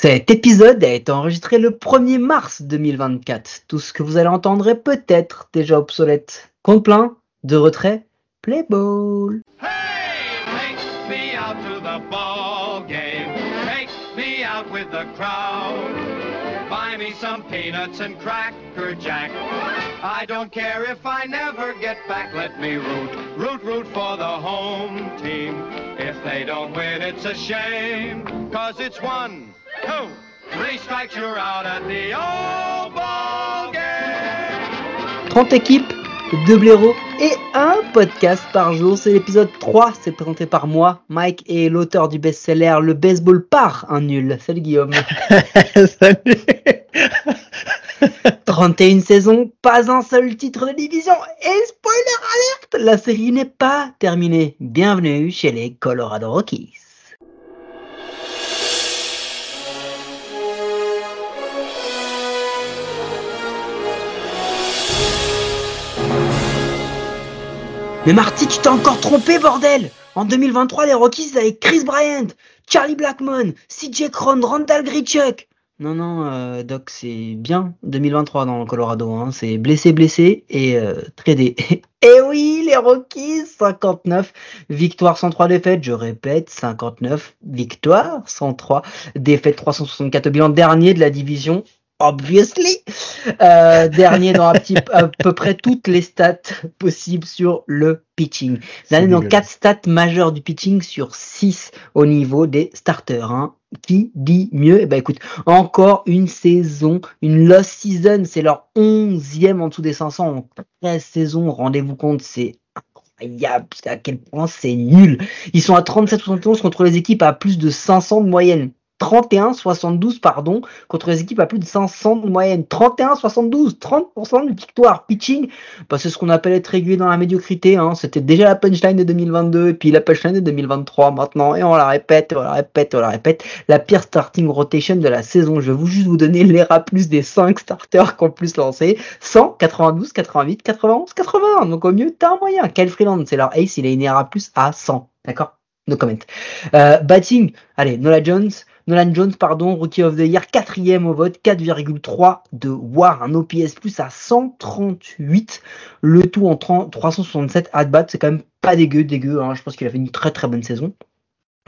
Cet épisode a été enregistré le 1er mars 2024. Tout ce que vous allez entendre est peut-être déjà obsolète. Compte plein, de retrait, play ball. Hey, take me out to the ball game. Take me out with the crowd. Buy me some peanuts and cracker jack. I don't care if I never get back. Let me root, root, root for the home team. If they don't win, it's a shame. Cause it's one, two, three strikes, you're out at the old ball game. 30 équipes, 2 blaireaux et un podcast par jour. C'est l'épisode 3. C'est présenté par moi, Mike, et l'auteur du best-seller Le baseball par un nul. Salut Guillaume. Salut 31 saisons, pas un seul titre de division. Et spoiler alerte, la série n'est pas terminée. Bienvenue chez les Colorado Rockies. Mais Marty, tu t'es encore trompé, bordel En 2023, les Rockies avec Chris Bryant, Charlie Blackmon, CJ Cron, Randall Grichuk. Non, non, euh, Doc, c'est bien 2023 dans le Colorado. Hein. C'est blessé, blessé et euh, tradé. et oui, les Rockies, 59 victoires, 103 défaites. Je répète, 59 victoires, 103 défaites, 364 au bilan dernier de la division obviously. Euh, dernier dans un petit, à peu près toutes les stats possibles sur le pitching. Dernier dans quatre stats majeures du pitching sur 6 au niveau des starters. Hein. Qui dit mieux? Eh ben écoute, encore une saison, une lost season, c'est leur onzième en dessous des 500 en 13 saisons. Rendez-vous compte, c'est incroyable à quel point c'est nul. Ils sont à 37-71 contre les équipes à plus de 500 de moyenne. 31-72 pardon contre les équipes à plus de 500 de moyenne. 31-72 30% de victoire. Pitching bah, c'est ce qu'on appelle être régulier dans la médiocrité hein. c'était déjà la punchline de 2022 et puis la punchline de 2023 maintenant. Et on la répète on la répète on la répète. La pire starting rotation de la saison. Je vais vous juste vous donner l'ERA plus des 5 starters qu'on plus lancé. 100 92 88 91 81 donc au mieux t'as un moyen. Kyle Freeland c'est leur ace. Il a une ERA plus à 100 d'accord? No comment. Euh, batting. Allez Nola Jones Nolan Jones, pardon, Rookie of the Year, quatrième au vote, 4,3 de WAR, un OPS plus à 138, le tout en 30, 367 at bat, c'est quand même pas dégueu, dégueu, hein. je pense qu'il a fait une très très bonne saison.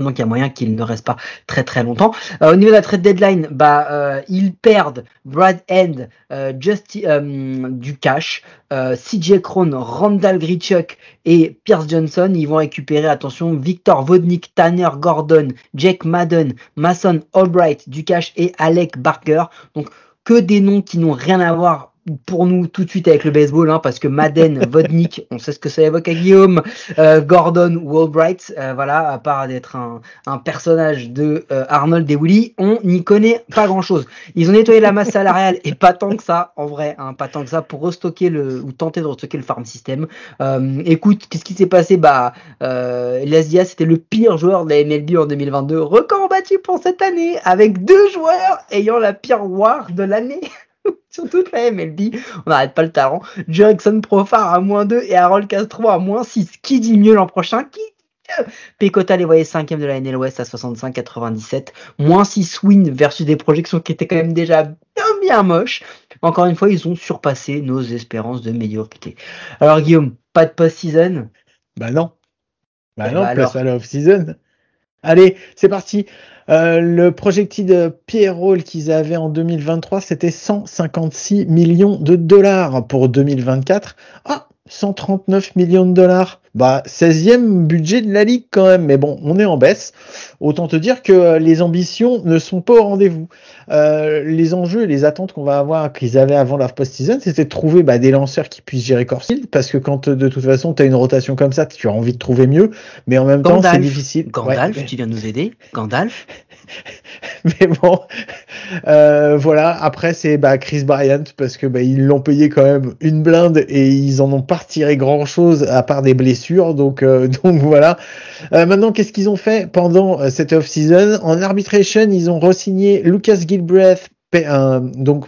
Donc il y a moyen qu'il ne reste pas très très longtemps. Euh, au niveau de la trade deadline, bah euh, ils perdent Brad End, euh, Just, euh, du cash, euh, CJ Krohn, Randall Grichuk et Pierce Johnson. Ils vont récupérer, attention, Victor Vodnik, Tanner Gordon, Jake Madden, Mason Albright du cash et Alec Barker. Donc que des noms qui n'ont rien à voir pour nous tout de suite avec le baseball, hein, parce que Madden, Vodnik, on sait ce que ça évoque à Guillaume, euh, Gordon ou Albright, euh, voilà, à part d'être un, un, personnage de euh, Arnold et Willy, on n'y connaît pas grand chose. Ils ont nettoyé la masse salariale et pas tant que ça, en vrai, hein, pas tant que ça, pour restocker le, ou tenter de restocker le farm system. Euh, écoute, qu'est-ce qui s'est passé? Bah, euh, Elias c'était le pire joueur de la MLB en 2022, record battu pour cette année, avec deux joueurs ayant la pire war de l'année. Sur toute la MLB. On n'arrête pas le talent. Jackson Profar à moins 2 et Harold Castro à moins 6. Qui dit mieux l'an prochain? Qui Pecota les voyait 5 de la NL West à 65-97. Moins 6 wins versus des projections qui étaient quand même déjà bien bien moches. Encore une fois, ils ont surpassé nos espérances de médiocrité. Alors Guillaume, pas de post-season? Bah non. Bah Eh non, bah place alors. à l'off-season. Allez, c'est parti. Euh, le projected payroll qu'ils avaient en 2023, c'était 156 millions de dollars pour 2024. Ah, 139 millions de dollars. Bah, 16e budget de la ligue quand même. Mais bon, on est en baisse. Autant te dire que euh, les ambitions ne sont pas au rendez-vous. Euh, les enjeux et les attentes qu'on va avoir, qu'ils avaient avant la post-season, c'était de trouver bah, des lanceurs qui puissent gérer Corfield. Parce que quand euh, de toute façon, tu as une rotation comme ça, tu as envie de trouver mieux. Mais en même temps, c'est difficile. Gandalf, Ouais, tu viens de nous aider. Gandalf. mais bon, euh, voilà. Après, c'est bah, Chris Bryant parce que bah, ils l'ont payé quand même une blinde et ils en ont pas retiré grand chose à part des blessures. Donc, euh, donc voilà. Euh, maintenant, qu'est-ce qu'ils ont fait pendant euh, cette off-season? En arbitration, ils ont re-signé Lucas Gilbreth, donc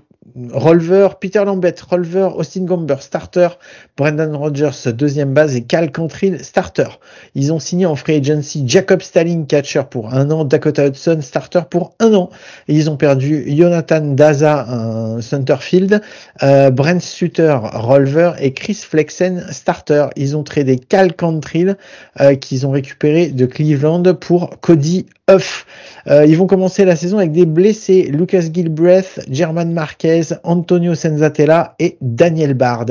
Rolver, Peter Lambert, Rolver, Austin Gomber, starter, Brendan Rodgers, deuxième base et Cal Cantrill, starter. Ils ont signé en free agency Jacob Stalling, catcher pour un an, Dakota Hudson, starter pour un an. Ils ont perdu Jonathan Daza, un centerfield, euh, Brent Sutter, Rolver et Chris Flexen, starter. Ils ont tradé Cal Cantrill, euh, qu'ils ont récupéré de Cleveland pour Cody Euh, ils vont commencer la saison avec des blessés, Lucas Gilbreth, German Marquez, Antonio Senzatella et Daniel Bard.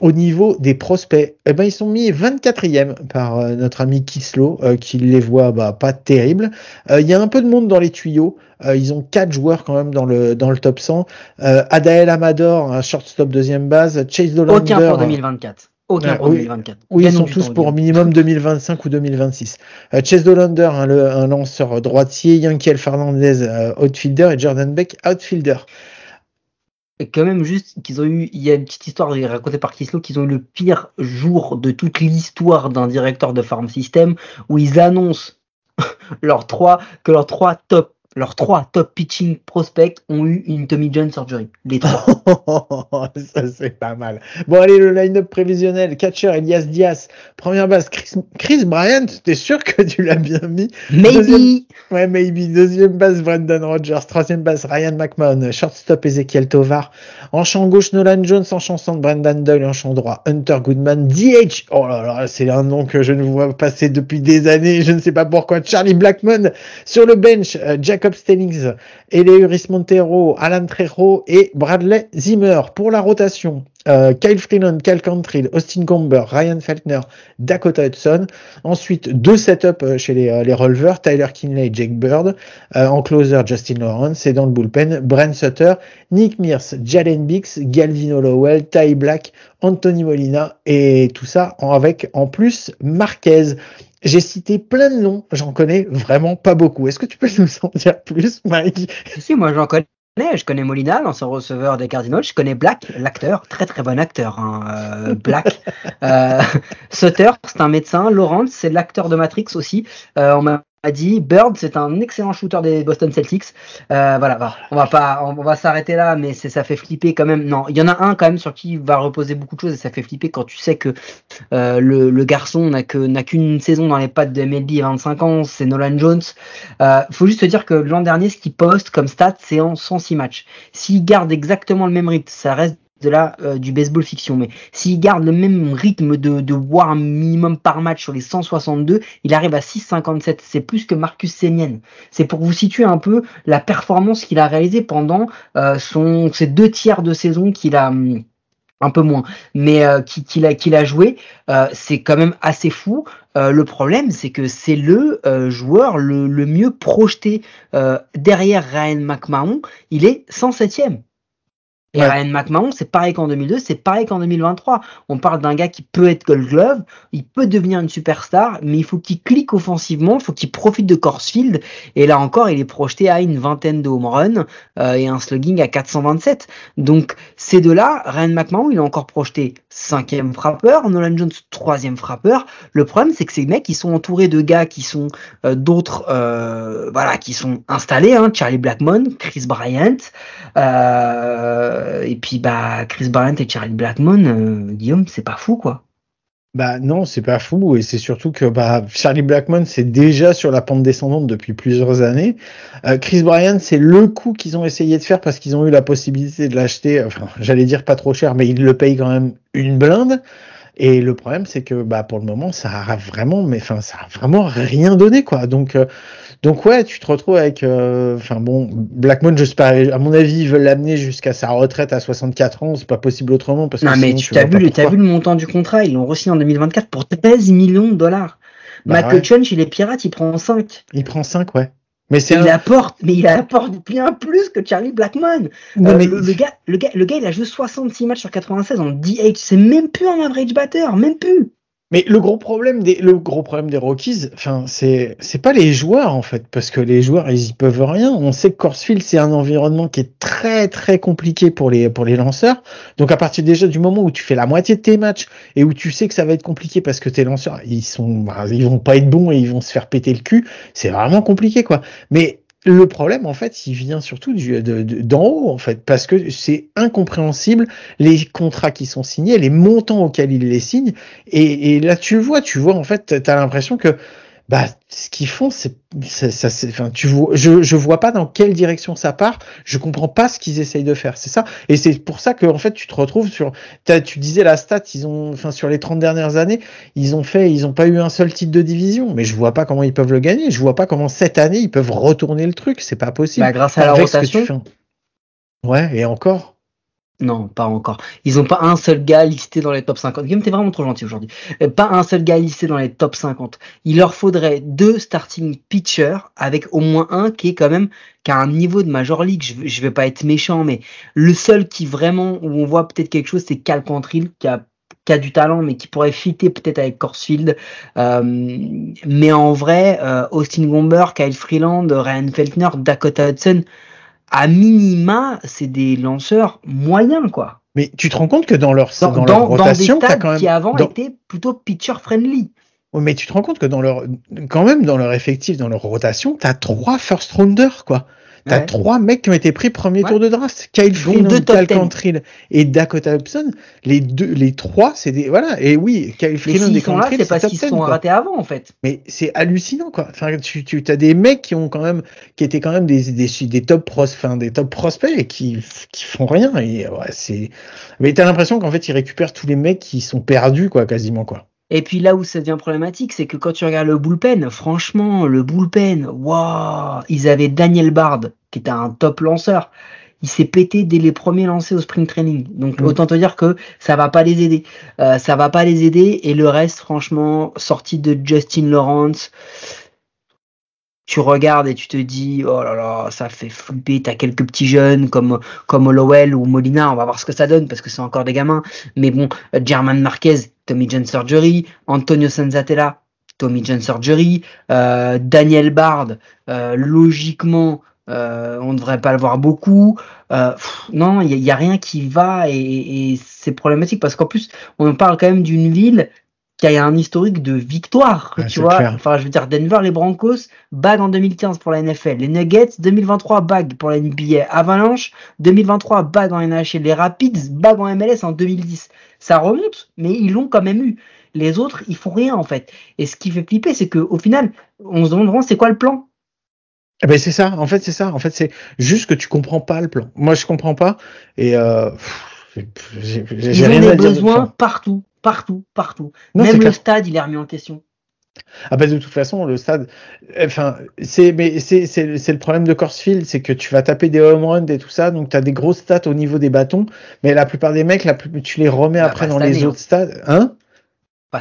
Au niveau des prospects, eh ben, ils sont mis 24e par euh, notre ami Kislo, euh, qui les voit bah, pas terribles. Il y a un peu de monde dans les tuyaux. ils ont quatre joueurs quand même dans le dans le top 100. Adael Amador, un shortstop deuxième base. Chase Dolander. Aucun pour 2024. Aucun pour oui, 2024. Oui, ils sont tous pour minimum 2025 ou 2026. Euh, Chase Dolander, hein, un lanceur droitier, Yankel Fernandez, euh, outfielder, et Jordan Beck, outfielder. Et quand même juste qu'ils ont eu, il y a une petite histoire racontée par Kislo qu'ils ont eu le pire jour de toute l'histoire d'un directeur de farm system où ils annoncent leurs trois que leurs trois top leurs trois top pitching prospects ont eu une Tommy John surgery. Les trois. Ça, c'est pas mal. Bon, allez, le line-up prévisionnel. Catcher, Elias Diaz. Première base, Chris, Chris Bryant. T'es sûr que tu l'as bien mis? Maybe. Ouais, maybe. Deuxième base, Brendan Rodgers. Troisième base, Ryan McMahon. Shortstop, Ezekiel Tovar. En champ gauche, Nolan Jones. En champ centre, Brendan Doyle. En champ droit, Hunter Goodman. DH. Oh là là, c'est un nom que je ne vois passer depuis des années. Je ne sais pas pourquoi. Charlie Blackmon. Sur le bench, euh, Jacob Stellings. Eleuris Montero. Alan Trejo. Et Bradley Zimmer. Pour la rotation, euh, Kyle Freeland, Cal Cantrill, Austin Gomber, Ryan Feltner, Dakota Hudson. Ensuite, deux setups euh, chez les, euh, Tyler Kinley, Jake Bird. Euh, en closer, Justin Lawrence. Et dans le bullpen, Brent Sutter, Nick Mears, Jalen Bix, Galvin Hollowell, Ty Black, Anthony Molina. Et tout ça avec en plus Marquez. J'ai cité plein de noms, j'en connais vraiment pas beaucoup. Est-ce que tu peux nous en dire plus, Mike? Si, moi j'en connais. Je connais Molina, l'ancien receveur des Cardinals. Je connais Black, l'acteur, très très bon acteur. Hein, euh, Black. Euh, Sutter, c'est un médecin. Lawrence, c'est l'acteur de Matrix aussi. Euh, on m'a dit. Bird, c'est un excellent shooter des Boston Celtics. Euh, voilà, on va pas, on va s'arrêter là, mais ça fait flipper quand même. Non, il y en a un quand même sur qui va reposer beaucoup de choses et ça fait flipper quand tu sais que euh, le, garçon n'a que n'a qu'une saison dans les pattes de MLB et 25 ans, c'est Nolan Jones. Euh, faut juste te dire que l'an dernier, ce qu'il poste comme stat, c'est en 106 matchs. S'il garde exactement le même rythme, ça reste de là euh, du baseball fiction, mais s'il garde le même rythme de, de un minimum par match sur les 162, il arrive à 6,57. C'est plus que Marcus Semien. C'est pour vous situer un peu la performance qu'il a réalisée pendant euh, son, ces deux tiers de saison qu'il a. hum, un peu moins, mais euh, qui- qu'il a, qu'il a joué, euh, c'est quand même assez fou. Euh, le problème, c'est que c'est le euh, joueur le, le mieux projeté euh, derrière Ryan McMahon. Il est 107e. Et Ouais. Ryan McMahon, c'est pareil qu'en 2002, c'est pareil qu'en 2023. On parle d'un gars qui peut être Gold Glove, il peut devenir une superstar, mais il faut qu'il clique offensivement, il faut qu'il profite de Corsfield. Et là encore, il est projeté à une vingtaine de home runs euh, et un slugging à 427. Donc ces deux-là, Ryan McMahon, il est encore projeté cinquième frappeur, Nolan Jones troisième frappeur. Le problème, c'est que ces mecs, ils sont entourés de gars qui sont euh, d'autres, euh, voilà, qui sont installés. Hein, Charlie Blackmon, Chris Bryant, euh, et puis bah Chris Bryant et Charlie Blackmon, euh, Guillaume, c'est pas fou quoi. Bah non, c'est pas fou et c'est surtout que bah Charlie Blackmon c'est déjà sur la pente descendante depuis plusieurs années. Euh, Chris Bryant c'est le coup qu'ils ont essayé de faire parce qu'ils ont eu la possibilité de l'acheter. J'allais dire pas trop cher, mais ils le payent quand même une blinde. Et le problème c'est que bah pour le moment ça a vraiment, mais enfin ça a vraiment rien donné quoi. Donc euh, donc ouais, tu te retrouves avec, euh, enfin bon, Blackmon, je sais pas, à mon avis, ils veulent l'amener jusqu'à sa retraite à 64 ans, c'est pas possible autrement parce que Non mais tu pas vu, pourquoi. vu le montant du contrat, ils l'ont re en 2024 pour 13 millions de dollars. Bah Mac ouais. Chunch, il est pirate, il prend 5. Il prend 5, ouais. Mais c'est Il un... apporte, mais il apporte bien plus que Charlie Blackmon. Non, Euh, mais- le, le gars, le, gars, le gars, il a joué 66 matchs sur 96 en DH. C'est même plus un average batter, même plus. Mais le gros problème des le gros problème des Rockies, enfin c'est c'est pas les joueurs en fait parce que les joueurs ils y peuvent rien. On sait que Corsfield c'est un environnement qui est très très compliqué pour les pour les lanceurs. Donc à partir déjà du moment où tu fais la moitié de tes matchs et où tu sais que ça va être compliqué parce que tes lanceurs ils sont bah, ils vont pas être bons et ils vont se faire péter le cul, c'est vraiment compliqué quoi. Mais le problème, en fait, il vient surtout d'en haut, en fait, parce que c'est incompréhensible les contrats qui sont signés, les montants auxquels ils les signent, et, et là tu le vois, tu vois, en fait, t'as l'impression que bah ce qu'ils font, c'est ça, ça c'est, enfin, tu vois, je je vois pas dans quelle direction ça part, je comprends pas ce qu'ils essayent de faire, c'est ça, et c'est pour ça que en fait tu te retrouves sur, tu disais la stat, ils ont, enfin sur les 30 dernières années, ils ont fait, ils ont pas eu un seul titre de division, mais je vois pas comment ils peuvent le gagner. Je vois pas comment cette année ils peuvent retourner le truc. C'est pas possible. Bah, grâce à la rotation. Ouais, et encore. Non, pas encore. Ils ont pas un seul gars listé dans les top 50. Guillaume, t'es vraiment trop gentil aujourd'hui. Euh, Pas un seul gars listé dans les top 50. Il leur faudrait deux starting pitchers avec au moins un qui est quand même qui a un niveau de major league. Je, je vais pas être méchant, mais le seul qui vraiment où on voit peut-être quelque chose, c'est Cal Quantrill qui a qui a du talent, mais qui pourrait fitter peut-être avec Corsfield. Euh, mais en vrai, euh, Austin Gomber, Kyle Freeland, Ryan Feltner, Dakota Hudson, à minima, c'est des lanceurs moyens, quoi. Mais tu te rends compte que dans leur Dans, leur dans rotation, quand même. qui avant étaient plutôt pitcher friendly. Mais tu te rends compte que dans leur, quand même dans leur effectif, dans leur rotation, t'as trois first rounders quoi. T'as Ouais. trois mecs qui ont été pris premier Ouais. tour de draft. Kyle Freeland, Cal 10. Cantrill et Dakota Hudson. Les deux, les trois, c'est des, voilà. Et oui, Kyle Freeland s'ils et Cantrill, c'est 10, se sont quoi. ratés avant, en fait. Mais c'est hallucinant quoi. Enfin, tu, tu as des mecs qui ont quand même, qui étaient quand même des des, des top pros, enfin des top prospects et qui qui font rien. Et ouais, c'est. Mais t'as l'impression qu'en fait ils récupèrent tous les mecs qui sont perdus quoi, quasiment quoi. Et puis là où ça devient problématique, c'est que quand tu regardes le bullpen, franchement, le bullpen, waouh, ils avaient Daniel Bard, qui était un top lanceur. Il s'est pété dès les premiers lancés au spring training. Donc Mm. autant te dire que ça va pas les aider. Euh, ça va pas les aider. Et le reste, franchement, sorti de Justin Lawrence, tu regardes et tu te dis, oh là là, ça fait flipper. T'as quelques petits jeunes comme comme ou Molina. On va voir ce que ça donne parce que c'est encore des gamins. Mais bon, German Marquez, Tommy John Surgery, Antonio Sanzatella, Tommy John Surgery, euh, Daniel Bard, euh, logiquement, euh, on ne devrait pas le voir beaucoup. Euh, non, il n'y a, rien qui va et, et c'est problématique parce qu'en plus, on parle quand même d'une ville qui a un historique de victoire, tu vois. clair. Enfin, je veux dire, Denver, les Broncos, bague en 2015 pour la NFL. Les Nuggets, 2023, bague pour la NBA. Avalanche, 2023, bague en NHL. Les Rapids, bague en MLS en 2010. Ça remonte, mais ils l'ont quand même eu. Les autres, ils font rien, en fait. Et ce qui fait flipper, c'est qu'au final, on se demande vraiment, c'est quoi le plan? Eh ben c'est ça. En fait c'est ça. En fait c'est juste que tu comprends pas le plan. Moi je comprends pas et euh, j'ai j'ai- Ils j'ai ont rien des à besoins partout, partout, partout. Non, Même le clair. stade, il est remis en question. Ah bah de toute façon le stade, enfin c'est mais c'est c'est le problème de Corsfield, c'est que tu vas taper des home runs et tout ça, donc tu as des grosses stats au niveau des bâtons, mais la plupart des mecs, la plus, tu les remets Bah, après pas dans les année, autres stades, hein?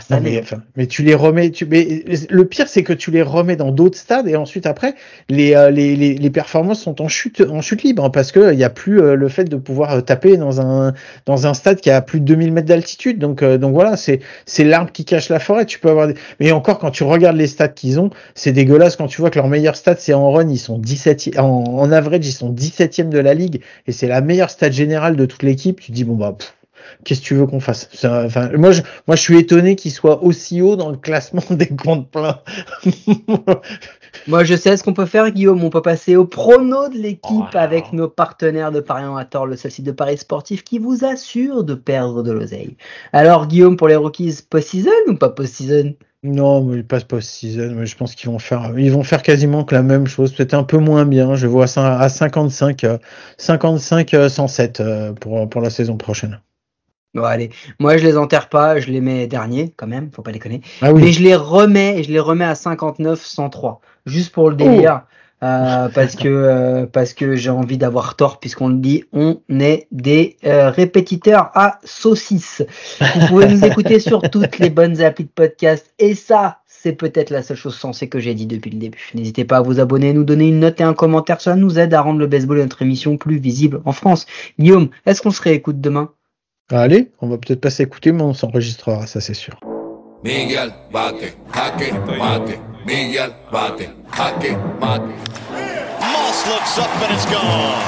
Non, mais, enfin, mais tu les remets, tu, mais le pire c'est que tu les remets dans d'autres stades et ensuite après les, euh, les, les, les performances sont en chute en chute libre hein, parce que il y a plus euh, le fait de pouvoir euh, taper dans un dans un stade qui a plus de 2000 mètres d'altitude. Donc euh, donc voilà c'est c'est l'arbre qui cache la forêt. Tu peux avoir des... mais encore quand tu regardes les stats qu'ils ont c'est dégueulasse quand tu vois que leur meilleur stade c'est en run. Ils sont 17 en, en average ils sont 17e de la ligue et c'est la meilleure stade générale de toute l'équipe. Tu te dis bon bah pff, Qu'est-ce que tu veux qu'on fasse? Enfin, moi, je, moi, je suis étonné qu'il soit aussi haut dans le classement des comptes pleins. Moi, je sais ce qu'on peut faire, Guillaume. On peut passer au prono de l'équipe Oh. avec nos partenaires de Paris en Tort, le seul site de Paris sportif qui vous assure de perdre de l'oseille. Alors, Guillaume, pour les Rockies, post-season ou pas post-season? Non, mais il passe pas season. Mais je pense qu'ils vont faire, ils vont faire quasiment que la même chose, peut-être un peu moins bien. Je vois ça à 55, euh, 55, euh, 107 euh, pour pour la saison prochaine. Bon, allez. Moi, je les enterre pas. Je les mets derniers, quand même. Faut pas déconner. Ah Mais je les remets, je les remets à 59, 103. Juste pour le délire. euh, parce que euh, parce que j'ai envie d'avoir tort puisqu'on le dit, on est des euh, répétiteurs à saucisses. Vous pouvez nous écouter sur toutes les bonnes applis de podcast et ça, c'est peut-être la seule chose sensée que j'ai dit depuis le début. N'hésitez pas à vous abonner, nous donner une note et un commentaire, cela nous aide à rendre le baseball et notre émission plus visible en France. Guillaume, est-ce qu'on se réécoute demain? Allez, on va peut-être pas s'écouter, mais on s'enregistrera, ça c'est sûr. Miguel bate, jaque, mate. Miguel bate, jaque, mate. Moss looks up and it's gone.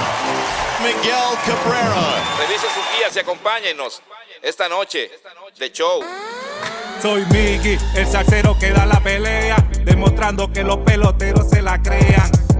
Miguel Cabrera. Revise sus guías y acompáñenos esta noche de show. Soy Miggy, el salsero que da la pelea, demostrando que los peloteros se la crean.